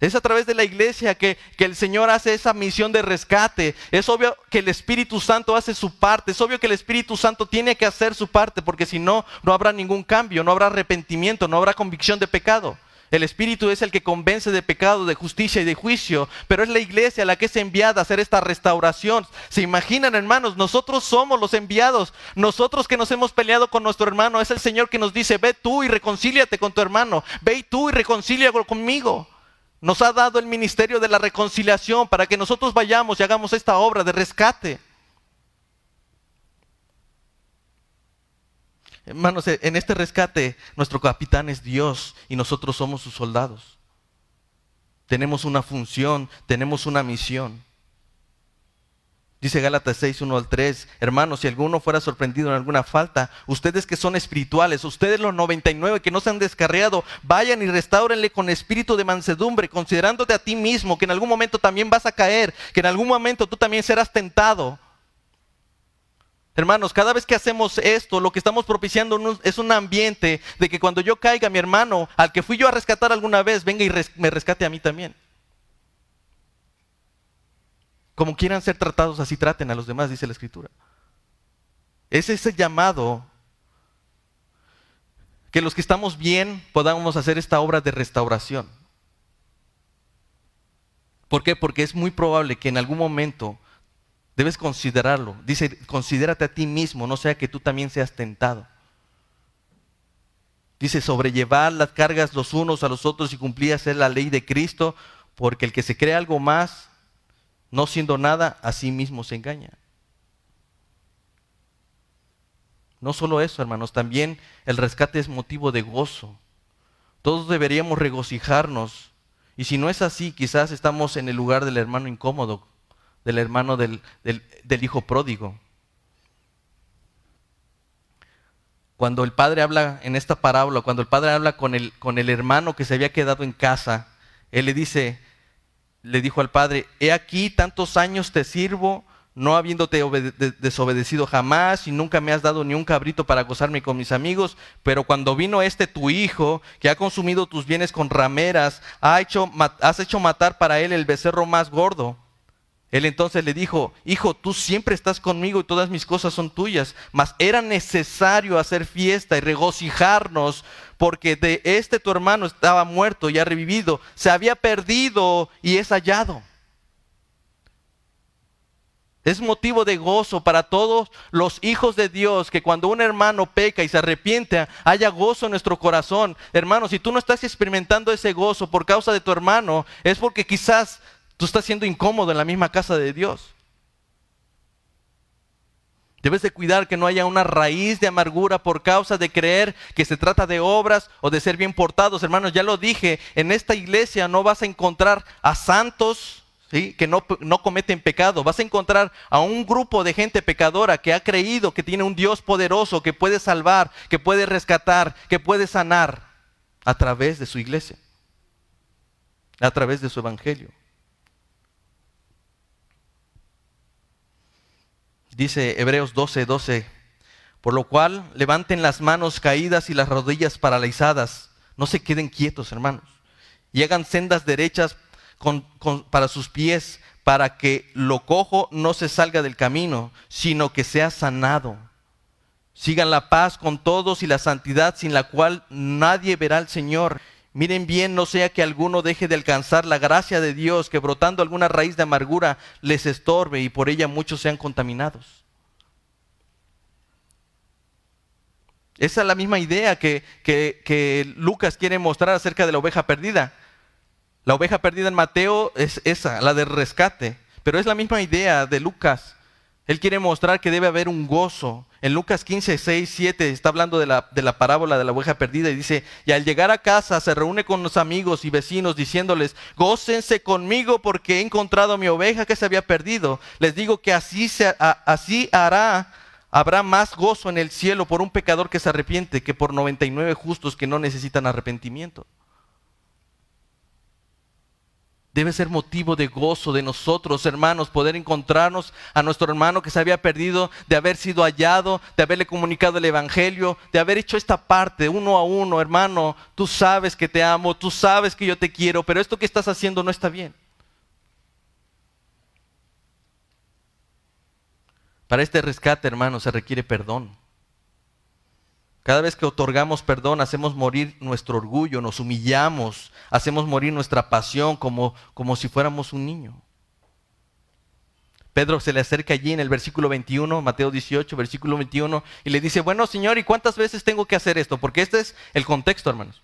Speaker 1: Es a través de la iglesia que, que, el Señor hace esa misión de rescate. Es obvio que el Espíritu Santo hace su parte. Es obvio que el Espíritu Santo tiene que hacer su parte, porque si no, no habrá ningún cambio, no habrá arrepentimiento, no habrá convicción de pecado. El Espíritu es el que convence de pecado, de justicia y de juicio, pero es la iglesia la que es enviada a hacer esta restauración. ¿Se imaginan, hermanos? Nosotros somos los enviados. Nosotros que nos hemos peleado con nuestro hermano, es el Señor que nos dice, ve tú y reconcíliate con tu hermano, ve tú y reconcíliate conmigo. Nos ha dado el ministerio de la reconciliación para que nosotros vayamos y hagamos esta obra de rescate. Hermanos, en este rescate nuestro capitán es Dios y nosotros somos sus soldados. Tenemos una función, tenemos una misión. Dice Gálatas 6, 1 al 3, hermanos, si alguno fuera sorprendido en alguna falta, ustedes que son espirituales, ustedes los 99 que no se han descarriado, vayan y restáurenle con espíritu de mansedumbre, considerándote a ti mismo que en algún momento también vas a caer, que en algún momento tú también serás tentado. Hermanos, cada vez que hacemos esto, lo que estamos propiciando es un ambiente de que cuando yo caiga, mi hermano, al que fui yo a rescatar alguna vez, venga y me rescate a mí también. Como quieran ser tratados, así traten a los demás, dice la Escritura. Es ese llamado que los que estamos bien podamos hacer esta obra de restauración. ¿Por qué? Porque es muy probable que en algún momento Debes considerarlo. Dice, considérate a ti mismo, no sea que tú también seas tentado. Dice, sobrellevar las cargas los unos a los otros y cumplir hacer la ley de Cristo, porque el que se cree algo más, no siendo nada, a sí mismo se engaña. No solo eso, hermanos, también el rescate es motivo de gozo. Todos deberíamos regocijarnos. Y si no es así, quizás estamos en el lugar del hermano incómodo, del hermano del, del hijo pródigo. Cuando el padre habla en esta parábola, cuando el padre habla con el, con el hermano que se había quedado en casa, él le dice, le dijo al padre, he aquí tantos años te sirvo, no habiéndote desobedecido jamás y nunca me has dado ni un cabrito para gozarme con mis amigos, pero cuando vino este tu hijo, que ha consumido tus bienes con rameras, ha hecho, has hecho matar para él el becerro más gordo. Él entonces le dijo, hijo, tú siempre estás conmigo y todas mis cosas son tuyas, mas era necesario hacer fiesta y regocijarnos porque de este tu hermano estaba muerto y ha revivido, se había perdido y es hallado. Es motivo de gozo para todos los hijos de Dios que cuando un hermano peca y se arrepiente, haya gozo en nuestro corazón. Hermano, si tú no estás experimentando ese gozo por causa de tu hermano, es porque quizás Tú estás siendo incómodo en la misma casa de Dios. Debes de cuidar que no haya una raíz de amargura por causa de creer que se trata de obras o de ser bien portados. Hermanos, ya lo dije, en esta iglesia no vas a encontrar a santos ¿sí? que no, no cometen pecado. Vas a encontrar a un grupo de gente pecadora que ha creído que tiene un Dios poderoso, que puede salvar, que puede rescatar, que puede sanar a través de su iglesia, a través de su evangelio. Dice Hebreos 12, 12. Por lo cual, levanten las manos caídas y las rodillas paralizadas. No se queden quietos, hermanos. Y hagan sendas derechas para sus pies, para que lo cojo no se salga del camino, sino que sea sanado. Sigan la paz con todos y la santidad sin la cual nadie verá al Señor. Miren bien, no sea que alguno deje de alcanzar la gracia de Dios, que brotando alguna raíz de amargura les estorbe y por ella muchos sean contaminados. Esa es la misma idea que, que, Lucas quiere mostrar acerca de la oveja perdida. La oveja perdida en Mateo es esa, la del rescate, pero es la misma idea de Lucas. Él quiere mostrar que debe haber un gozo. En Lucas 15, 6, 7 está hablando de la, de la, parábola de la oveja perdida y dice, y al llegar a casa se reúne con los amigos y vecinos diciéndoles, gócense conmigo porque he encontrado mi oveja que se había perdido. Les digo que así, se, así hará, habrá más gozo en el cielo por un pecador que se arrepiente que por 99 justos que no necesitan arrepentimiento. Debe ser motivo de gozo de nosotros, hermanos, poder encontrarnos a nuestro hermano que se había perdido, de haber sido hallado, de haberle comunicado el Evangelio, de haber hecho esta parte uno a uno, hermano. Tú sabes que te amo, tú sabes que yo te quiero, pero esto que estás haciendo no está bien. Para este rescate, hermano, se requiere perdón. Cada vez que otorgamos perdón, hacemos morir nuestro orgullo, nos humillamos, hacemos morir nuestra pasión como, como si fuéramos un niño. Pedro se le acerca allí en el versículo 21, Mateo 18, versículo 21, y le dice, bueno Señor, ¿y cuántas veces tengo que hacer esto? Porque este es el contexto, hermanos.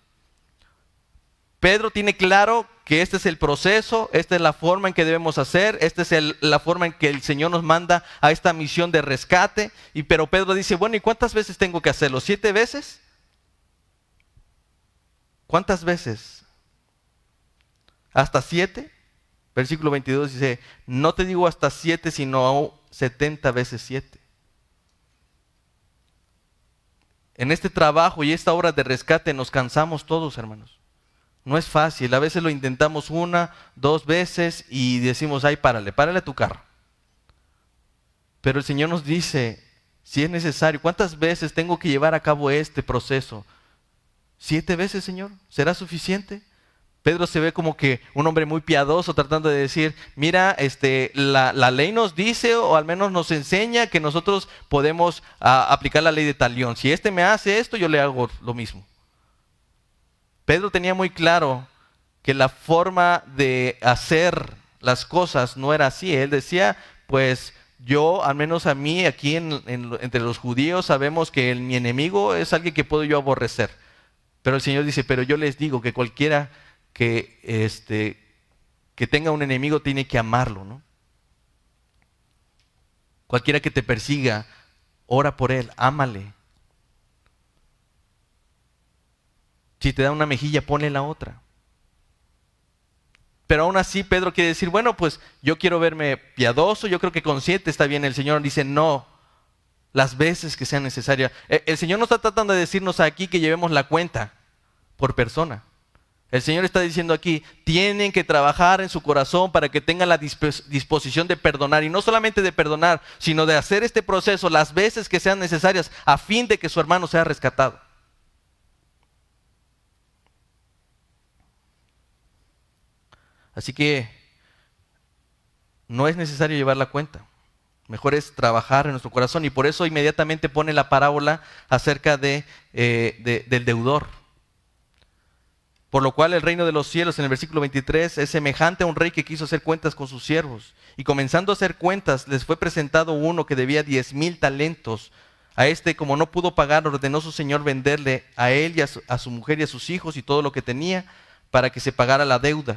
Speaker 1: Pedro tiene claro que este es el proceso, esta es la forma en que debemos hacer, esta es la forma en que el Señor nos manda a esta misión de rescate. Y pero Pedro dice, bueno, ¿y cuántas veces tengo que hacerlo? ¿Siete veces? ¿Cuántas veces? ¿Hasta siete? Versículo 22 dice, no te digo hasta siete, sino setenta veces siete. En este trabajo y esta obra de rescate nos cansamos todos, hermanos. No es fácil. A veces lo intentamos una, dos veces y decimos, ay, párale, párale a tu carro. Pero el Señor nos dice, si es necesario, ¿cuántas veces tengo que llevar a cabo este proceso? ¿Siete veces, Señor? ¿Será suficiente? Pedro se ve como que un hombre muy piadoso tratando de decir, mira, este, la, ley nos dice o al menos nos enseña que nosotros podemos ah, aplicar la ley de talión. Si este me hace esto, yo le hago lo mismo. Pedro tenía muy claro que la forma de hacer las cosas no era así. Él decía, pues yo, al menos a mí, aquí entre los judíos, sabemos que mi enemigo es alguien que puedo yo aborrecer. Pero el Señor dice, pero yo les digo que cualquiera que, este, que tenga un enemigo tiene que amarlo, ¿no? Cualquiera que te persiga, ora por él, ámale, Si te da una mejilla, ponle la otra. Pero aún así Pedro quiere decir, bueno, pues yo quiero verme piadoso, yo creo que consciente está bien. El Señor dice, no, las veces que sean necesarias. E, el Señor no está tratando de decirnos aquí que llevemos la cuenta por persona. El Señor está diciendo aquí, tienen que trabajar en su corazón para que tengan la disposición de perdonar. Y no solamente de perdonar, sino de hacer este proceso las veces que sean necesarias a fin de que su hermano sea rescatado. Así que no es necesario llevar la cuenta. Mejor es trabajar en nuestro corazón. Y por eso inmediatamente pone la parábola acerca de, eh, del deudor. Por lo cual el reino de los cielos, en el versículo 23, es semejante a un rey que quiso hacer cuentas con sus siervos. Y comenzando a hacer cuentas, les fue presentado uno que debía diez mil talentos. A este, como no pudo pagar, ordenó su señor venderle a él y a su, a su mujer y a sus hijos y todo lo que tenía para que se pagara la deuda.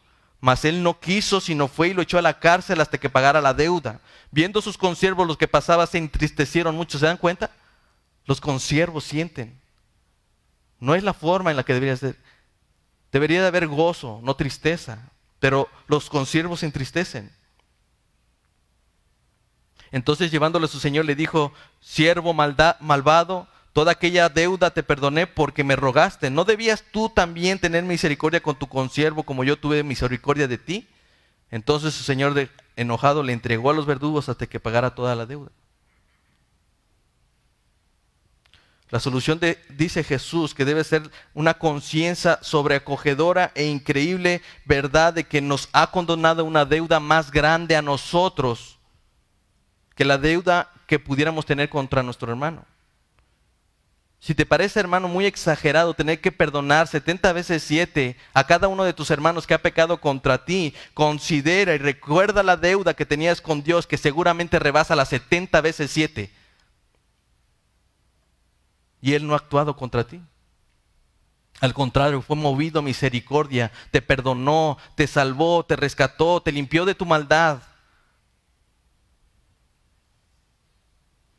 Speaker 1: Mas él no quiso, sino fue y lo echó a la cárcel hasta que pagara la deuda. Viendo sus consiervos los que pasaban se entristecieron mucho. ¿Se dan cuenta? Los consiervos sienten. No es la forma en la que debería ser. Debería de haber gozo, no tristeza. Pero los consiervos se entristecen. Entonces llevándole a su señor le dijo, siervo malvado, toda aquella deuda te perdoné porque me rogaste. ¿No debías tú también tener misericordia con tu consiervo como yo tuve misericordia de ti? Entonces su señor enojado le entregó a los verdugos hasta que pagara toda la deuda. La solución de, dice Jesús, que debe ser una conciencia sobreacogedora e increíble verdad de que nos ha condonado una deuda más grande a nosotros que la deuda que pudiéramos tener contra nuestro hermano. Si te parece, hermano, muy exagerado tener que perdonar 70 veces 7 a cada uno de tus hermanos que ha pecado contra ti, considera y recuerda la deuda que tenías con Dios que seguramente rebasa las 70 veces 7. Y Él no ha actuado contra ti. Al contrario, fue movido misericordia, te perdonó, te salvó, te rescató, te limpió de tu maldad.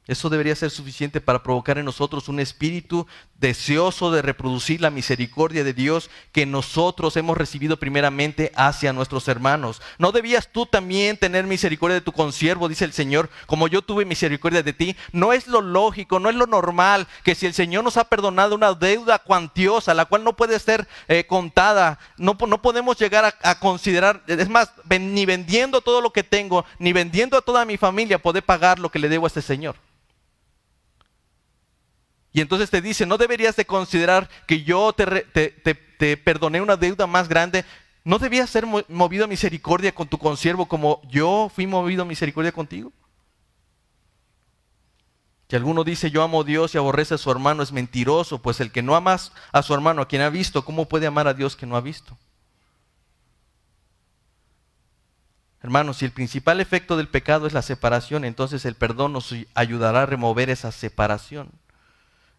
Speaker 1: Eso debería ser suficiente para provocar en nosotros un espíritu deseoso de reproducir la misericordia de Dios que nosotros hemos recibido primeramente hacia nuestros hermanos. ¿No debías tú también tener misericordia de tu consiervo, dice el Señor, como yo tuve misericordia de ti? No es lo lógico, no es lo normal que si el Señor nos ha perdonado una deuda cuantiosa, la cual no puede ser eh, contada, no, no, podemos llegar a, a, considerar, es más, ni vendiendo todo lo que tengo, ni vendiendo a toda mi familia, poder pagar lo que le debo a este Señor. Y entonces te dice, no deberías de considerar que yo te, perdoné una deuda más grande. ¿No debías ser movido a misericordia con tu consiervo como yo fui movido a misericordia contigo? Si alguno dice yo amo a Dios y aborrece a su hermano es mentiroso, pues el que no ama a su hermano, a quien ha visto, ¿cómo puede amar a Dios que no ha visto? Hermanos, si el principal efecto del pecado es la separación, entonces el perdón nos ayudará a remover esa separación.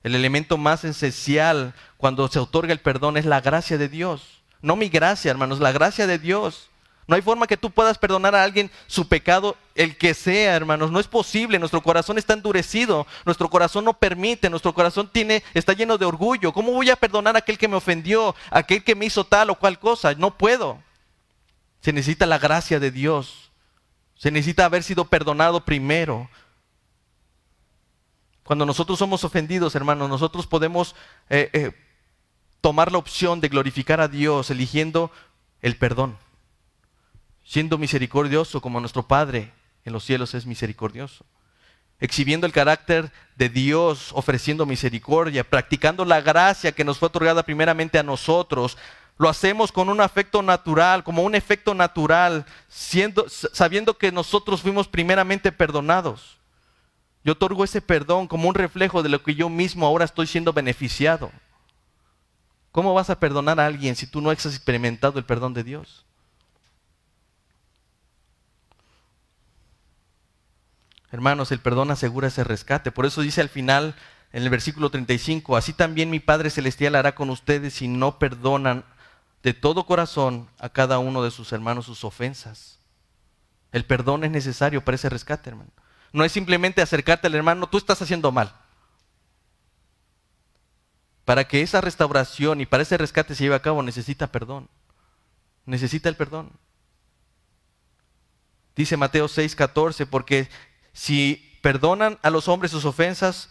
Speaker 1: El elemento más esencial cuando se otorga el perdón es la gracia de Dios. No mi gracia, hermanos, la gracia de Dios. No hay forma que tú puedas perdonar a alguien su pecado, el que sea, hermanos. No es posible. Nuestro corazón está endurecido. Nuestro corazón no permite. Nuestro corazón tiene, está lleno de orgullo. ¿Cómo voy a perdonar a aquel que me ofendió? A aquel que me hizo tal o cual cosa. No puedo. Se necesita la gracia de Dios. Se necesita haber sido perdonado primero. Cuando nosotros somos ofendidos, hermanos, nosotros podemos eh, eh, tomar la opción de glorificar a Dios eligiendo el perdón, siendo misericordioso como nuestro Padre en los cielos es misericordioso, exhibiendo el carácter de Dios, ofreciendo misericordia, practicando la gracia que nos fue otorgada primeramente a nosotros. Lo hacemos con un afecto natural, como un efecto natural, siendo, sabiendo que nosotros fuimos primeramente perdonados. Yo otorgo ese perdón como un reflejo de lo que yo mismo ahora estoy siendo beneficiado. ¿Cómo vas a perdonar a alguien si tú no has experimentado el perdón de Dios? Hermanos, el perdón asegura ese rescate. Por eso dice al final, en el versículo 35, así también mi Padre Celestial hará con ustedes si no perdonan de todo corazón a cada uno de sus hermanos sus ofensas. El perdón es necesario para ese rescate, hermano. No es simplemente acercarte al hermano, tú estás haciendo mal. Para que esa restauración y para ese rescate se lleve a cabo necesita perdón. Necesita el perdón. Dice Mateo 6:14, porque si perdonan a los hombres sus ofensas,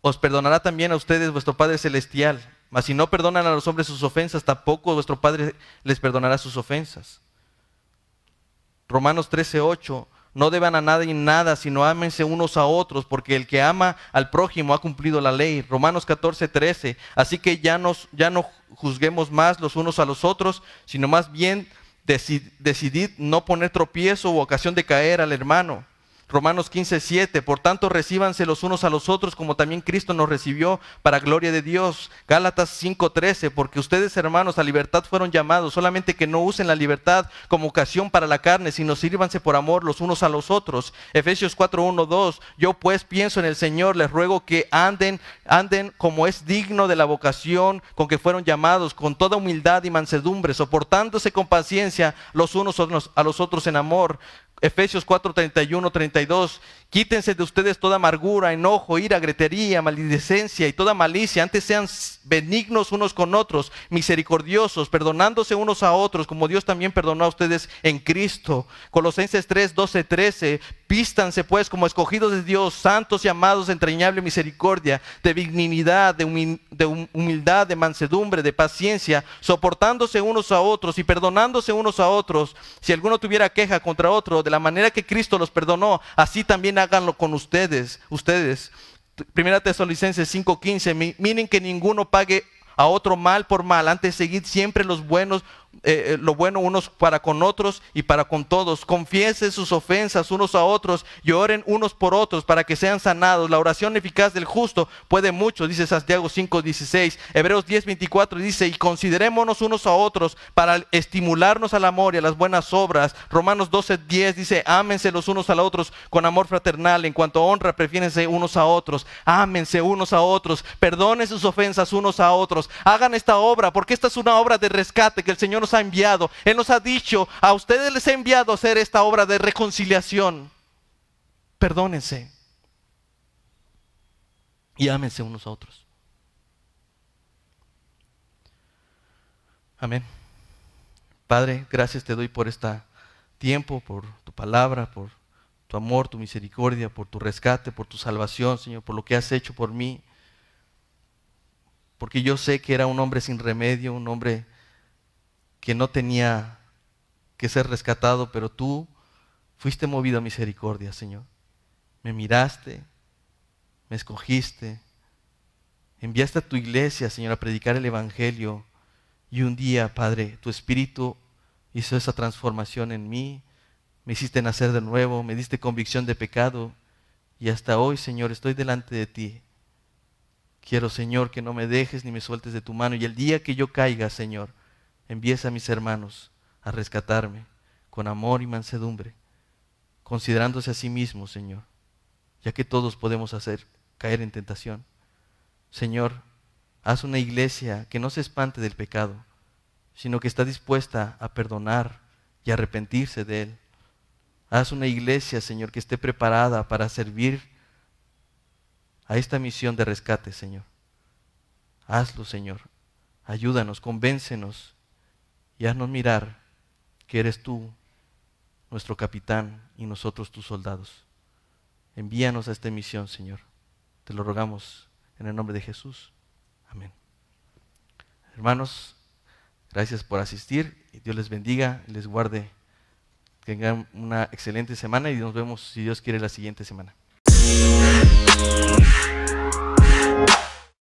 Speaker 1: os perdonará también a ustedes vuestro Padre Celestial. Mas si no perdonan a los hombres sus ofensas, tampoco vuestro Padre les perdonará sus ofensas. Romanos 13:8, no deban a nadie nada, sino ámense unos a otros, porque el que ama al prójimo ha cumplido la ley. Romanos 14:13, así que ya, ya no juzguemos más los unos a los otros, sino más bien decidid no poner tropiezo u ocasión de caer al hermano. Romanos 15, 7. Por tanto, recíbanse los unos a los otros como también Cristo nos recibió para gloria de Dios. Gálatas 5, 13. Porque ustedes, hermanos, a libertad fueron llamados, solamente que no usen la libertad como ocasión para la carne, sino sírvanse por amor los unos a los otros. Efesios 4, 1, 2. Yo pues pienso en el Señor, les ruego que anden, anden como es digno de la vocación con que fueron llamados, con toda humildad y mansedumbre, soportándose con paciencia los unos a los otros en amor Efesios 4, 31, 32. Quítense de ustedes toda amargura, enojo, ira, gretería, maledicencia y toda malicia. Antes sean benignos unos con otros, misericordiosos, perdonándose unos a otros, como Dios también perdonó a ustedes en Cristo. Colosenses 3, 12, 13. Pístanse pues como escogidos de Dios, santos y amados de entrañable misericordia, de benignidad, de, humildad, de mansedumbre, de paciencia, soportándose unos a otros y perdonándose unos a otros. Si alguno tuviera queja contra otro, de la manera que Cristo los perdonó, así también háganlo con ustedes. Ustedes. Primera Tesalonicenses 5:15, miren que ninguno pague a otro mal por mal, antes seguid siempre los buenos eh, eh, lo bueno unos para con otros y para con todos. Confiesen sus ofensas unos a otros y oren unos por otros para que sean sanados. La oración eficaz del justo puede mucho, dice Santiago 5:16. Hebreos 10:24 dice, y considerémonos unos a otros para estimularnos al amor y a las buenas obras. Romanos 12:10 dice, ámense los unos a los otros con amor fraternal. En cuanto a honra, prefiérense unos a otros. Ámense unos a otros. Perdonen sus ofensas unos a otros. Hagan esta obra, porque esta es una obra de rescate que el Señor nos ha enviado. Él nos ha dicho, a ustedes les he enviado a hacer esta obra de reconciliación. Perdónense. Y ámense unos a otros. Amén. Padre, gracias te doy por este tiempo, por tu palabra, por tu amor, tu misericordia, por tu rescate, por tu salvación, Señor, por lo que has hecho por mí. Porque yo sé que era un hombre sin remedio, un hombre que no tenía que ser rescatado, pero tú fuiste movido a misericordia, Señor. Me miraste, me escogiste, enviaste a tu iglesia, Señor, a predicar el Evangelio. Y un día, Padre, tu Espíritu hizo esa transformación en mí, me hiciste nacer de nuevo, me diste convicción de pecado. Y hasta hoy, Señor, estoy delante de ti. Quiero, Señor, que no me dejes ni me sueltes de tu mano. Y el día que yo caiga, Señor, envíes a mis hermanos a rescatarme con amor y mansedumbre, considerándose a sí mismos, Señor, ya que todos podemos hacer caer en tentación. Señor, haz una iglesia que no se espante del pecado, sino que está dispuesta a perdonar y arrepentirse de él. Haz una iglesia, Señor, que esté preparada para servir a esta misión de rescate, Señor. Hazlo, Señor. Ayúdanos, convéncenos y haznos mirar que eres tú nuestro capitán y nosotros tus soldados. Envíanos a esta misión, Señor. Te lo rogamos en el nombre de Jesús. Amén. Hermanos, gracias por asistir Dios les bendiga y les guarde. Tengan una excelente semana y nos vemos, si Dios quiere, la siguiente semana.